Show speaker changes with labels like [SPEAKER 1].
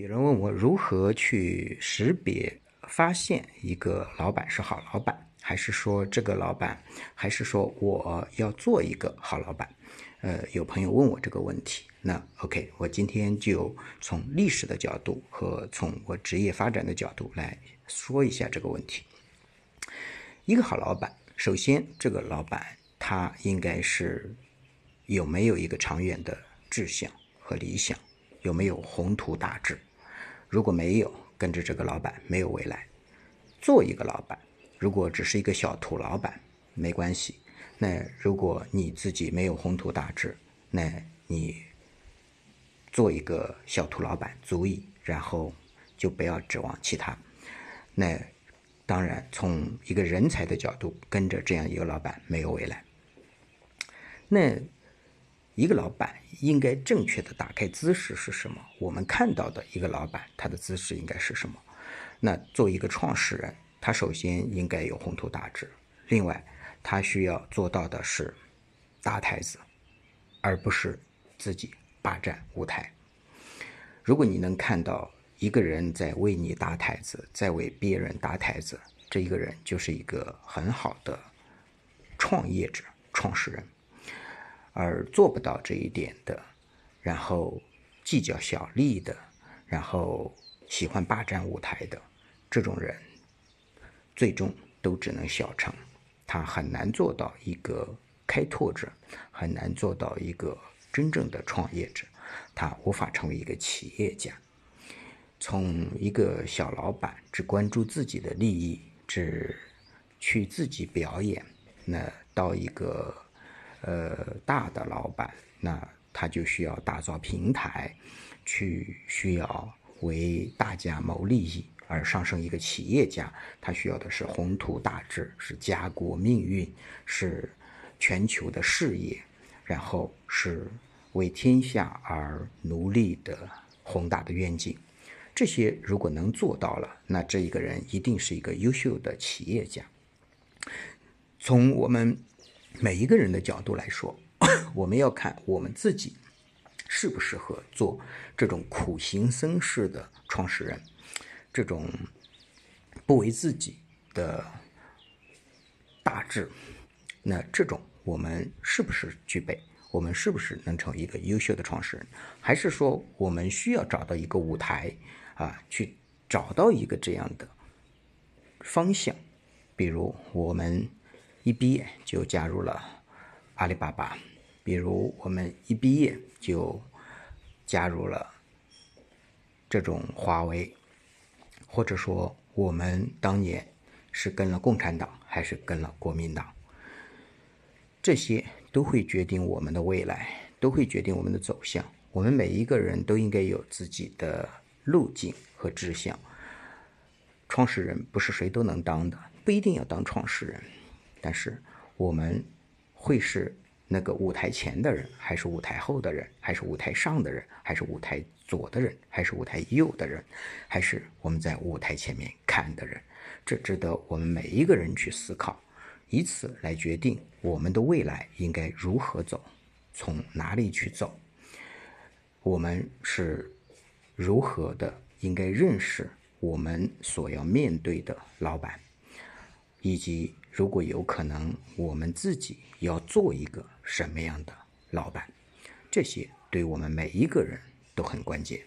[SPEAKER 1] 有人问我如何去识别、发现一个老板是好老板，还是说这个老板，还是说我要做一个好老板？呃，有朋友问我这个问题，那 OK，我今天就从历史的角度和从我职业发展的角度来说一下这个问题。一个好老板，首先这个老板他应该是有没有一个长远的志向和理想，有没有宏图大志？如果没有，跟着这个老板没有未来。做一个老板，如果只是一个小土老板，没关系。那如果你自己没有宏图大志，那你做一个小土老板足以，然后就不要指望其他。那当然，从一个人才的角度，跟着这样一个老板没有未来。那。一个老板应该正确的打开姿势是什么？我们看到的一个老板，他的姿势应该是什么？那作为一个创始人，他首先应该有宏图大志。另外，他需要做到的是搭台子，而不是自己霸占舞台。如果你能看到一个人在为你搭台子，在为别人搭台子，这一个人就是一个很好的创业者、创始人。而做不到这一点的，然后计较小利的，然后喜欢霸占舞台的这种人，最终都只能小成，他很难做到一个开拓者，很难做到一个真正的创业者，他无法成为一个企业家。从一个小老板只关注自己的利益，只去自己表演，那到一个。呃，大的老板，那他就需要打造平台，去需要为大家谋利益而上升一个企业家，他需要的是宏图大志，是家国命运，是全球的事业，然后是为天下而努力的宏大的愿景。这些如果能做到了，那这一个人一定是一个优秀的企业家。从我们。每一个人的角度来说，我们要看我们自己适不适合做这种苦行僧式的创始人，这种不为自己的大志。那这种我们是不是具备？我们是不是能成为一个优秀的创始人？还是说我们需要找到一个舞台啊，去找到一个这样的方向？比如我们。一毕业就加入了阿里巴巴，比如我们一毕业就加入了这种华为，或者说我们当年是跟了共产党还是跟了国民党，这些都会决定我们的未来，都会决定我们的走向。我们每一个人都应该有自己的路径和志向。创始人不是谁都能当的，不一定要当创始人。但是，我们会是那个舞台前的人，还是舞台后的人，还是舞台上的人，还是舞台左的人，还是舞台右的人，还是我们在舞台前面看的人？这值得我们每一个人去思考，以此来决定我们的未来应该如何走，从哪里去走。我们是如何的应该认识我们所要面对的老板，以及。如果有可能，我们自己要做一个什么样的老板？这些对我们每一个人都很关键。